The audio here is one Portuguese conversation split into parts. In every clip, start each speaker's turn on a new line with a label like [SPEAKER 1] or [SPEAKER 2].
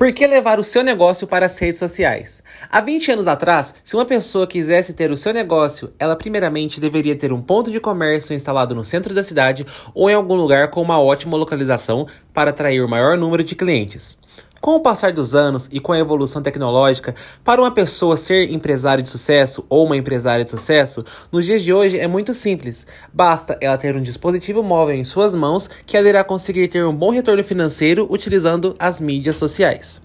[SPEAKER 1] Por que levar o seu negócio para as redes sociais? Há 20 anos atrás, se uma pessoa quisesse ter o seu negócio, ela primeiramente deveria ter um ponto de comércio instalado no centro da cidade ou em algum lugar com uma ótima localização para atrair o maior número de clientes. Com o passar dos anos e com a evolução tecnológica, para uma pessoa ser empresário de sucesso ou uma empresária de sucesso, nos dias de hoje é muito simples. Basta ela ter um dispositivo móvel em suas mãos que ela irá conseguir ter um bom retorno financeiro utilizando as mídias sociais.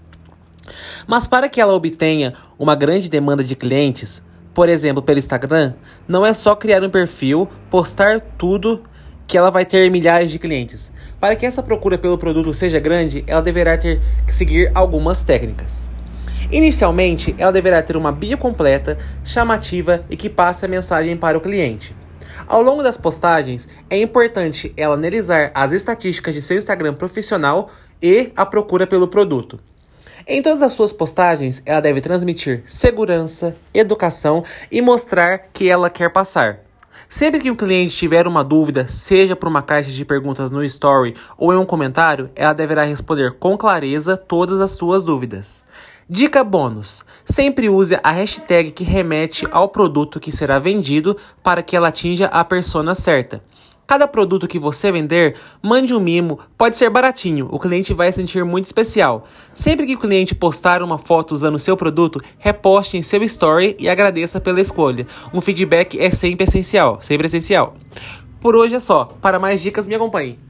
[SPEAKER 1] Mas para que ela obtenha uma grande demanda de clientes, por exemplo, pelo Instagram, não é só criar um perfil, postar tudo que ela vai ter milhares de clientes. Para que essa procura pelo produto seja grande, ela deverá ter que seguir algumas técnicas. Inicialmente, ela deverá ter uma bio completa, chamativa e que passe a mensagem para o cliente. Ao longo das postagens, é importante ela analisar as estatísticas de seu Instagram profissional e a procura pelo produto. Em todas as suas postagens, ela deve transmitir segurança, educação e mostrar que ela quer passar. Sempre que um cliente tiver uma dúvida, seja por uma caixa de perguntas no Story ou em um comentário, ela deverá responder com clareza todas as suas dúvidas. Dica bônus: sempre use a hashtag que remete ao produto que será vendido para que ela atinja a persona certa. Cada produto que você vender, mande um mimo, pode ser baratinho, o cliente vai sentir muito especial. Sempre que o cliente postar uma foto usando seu produto, reposte em seu story e agradeça pela escolha. Um feedback é sempre essencial, sempre essencial. Por hoje é só. Para mais dicas, me acompanhe.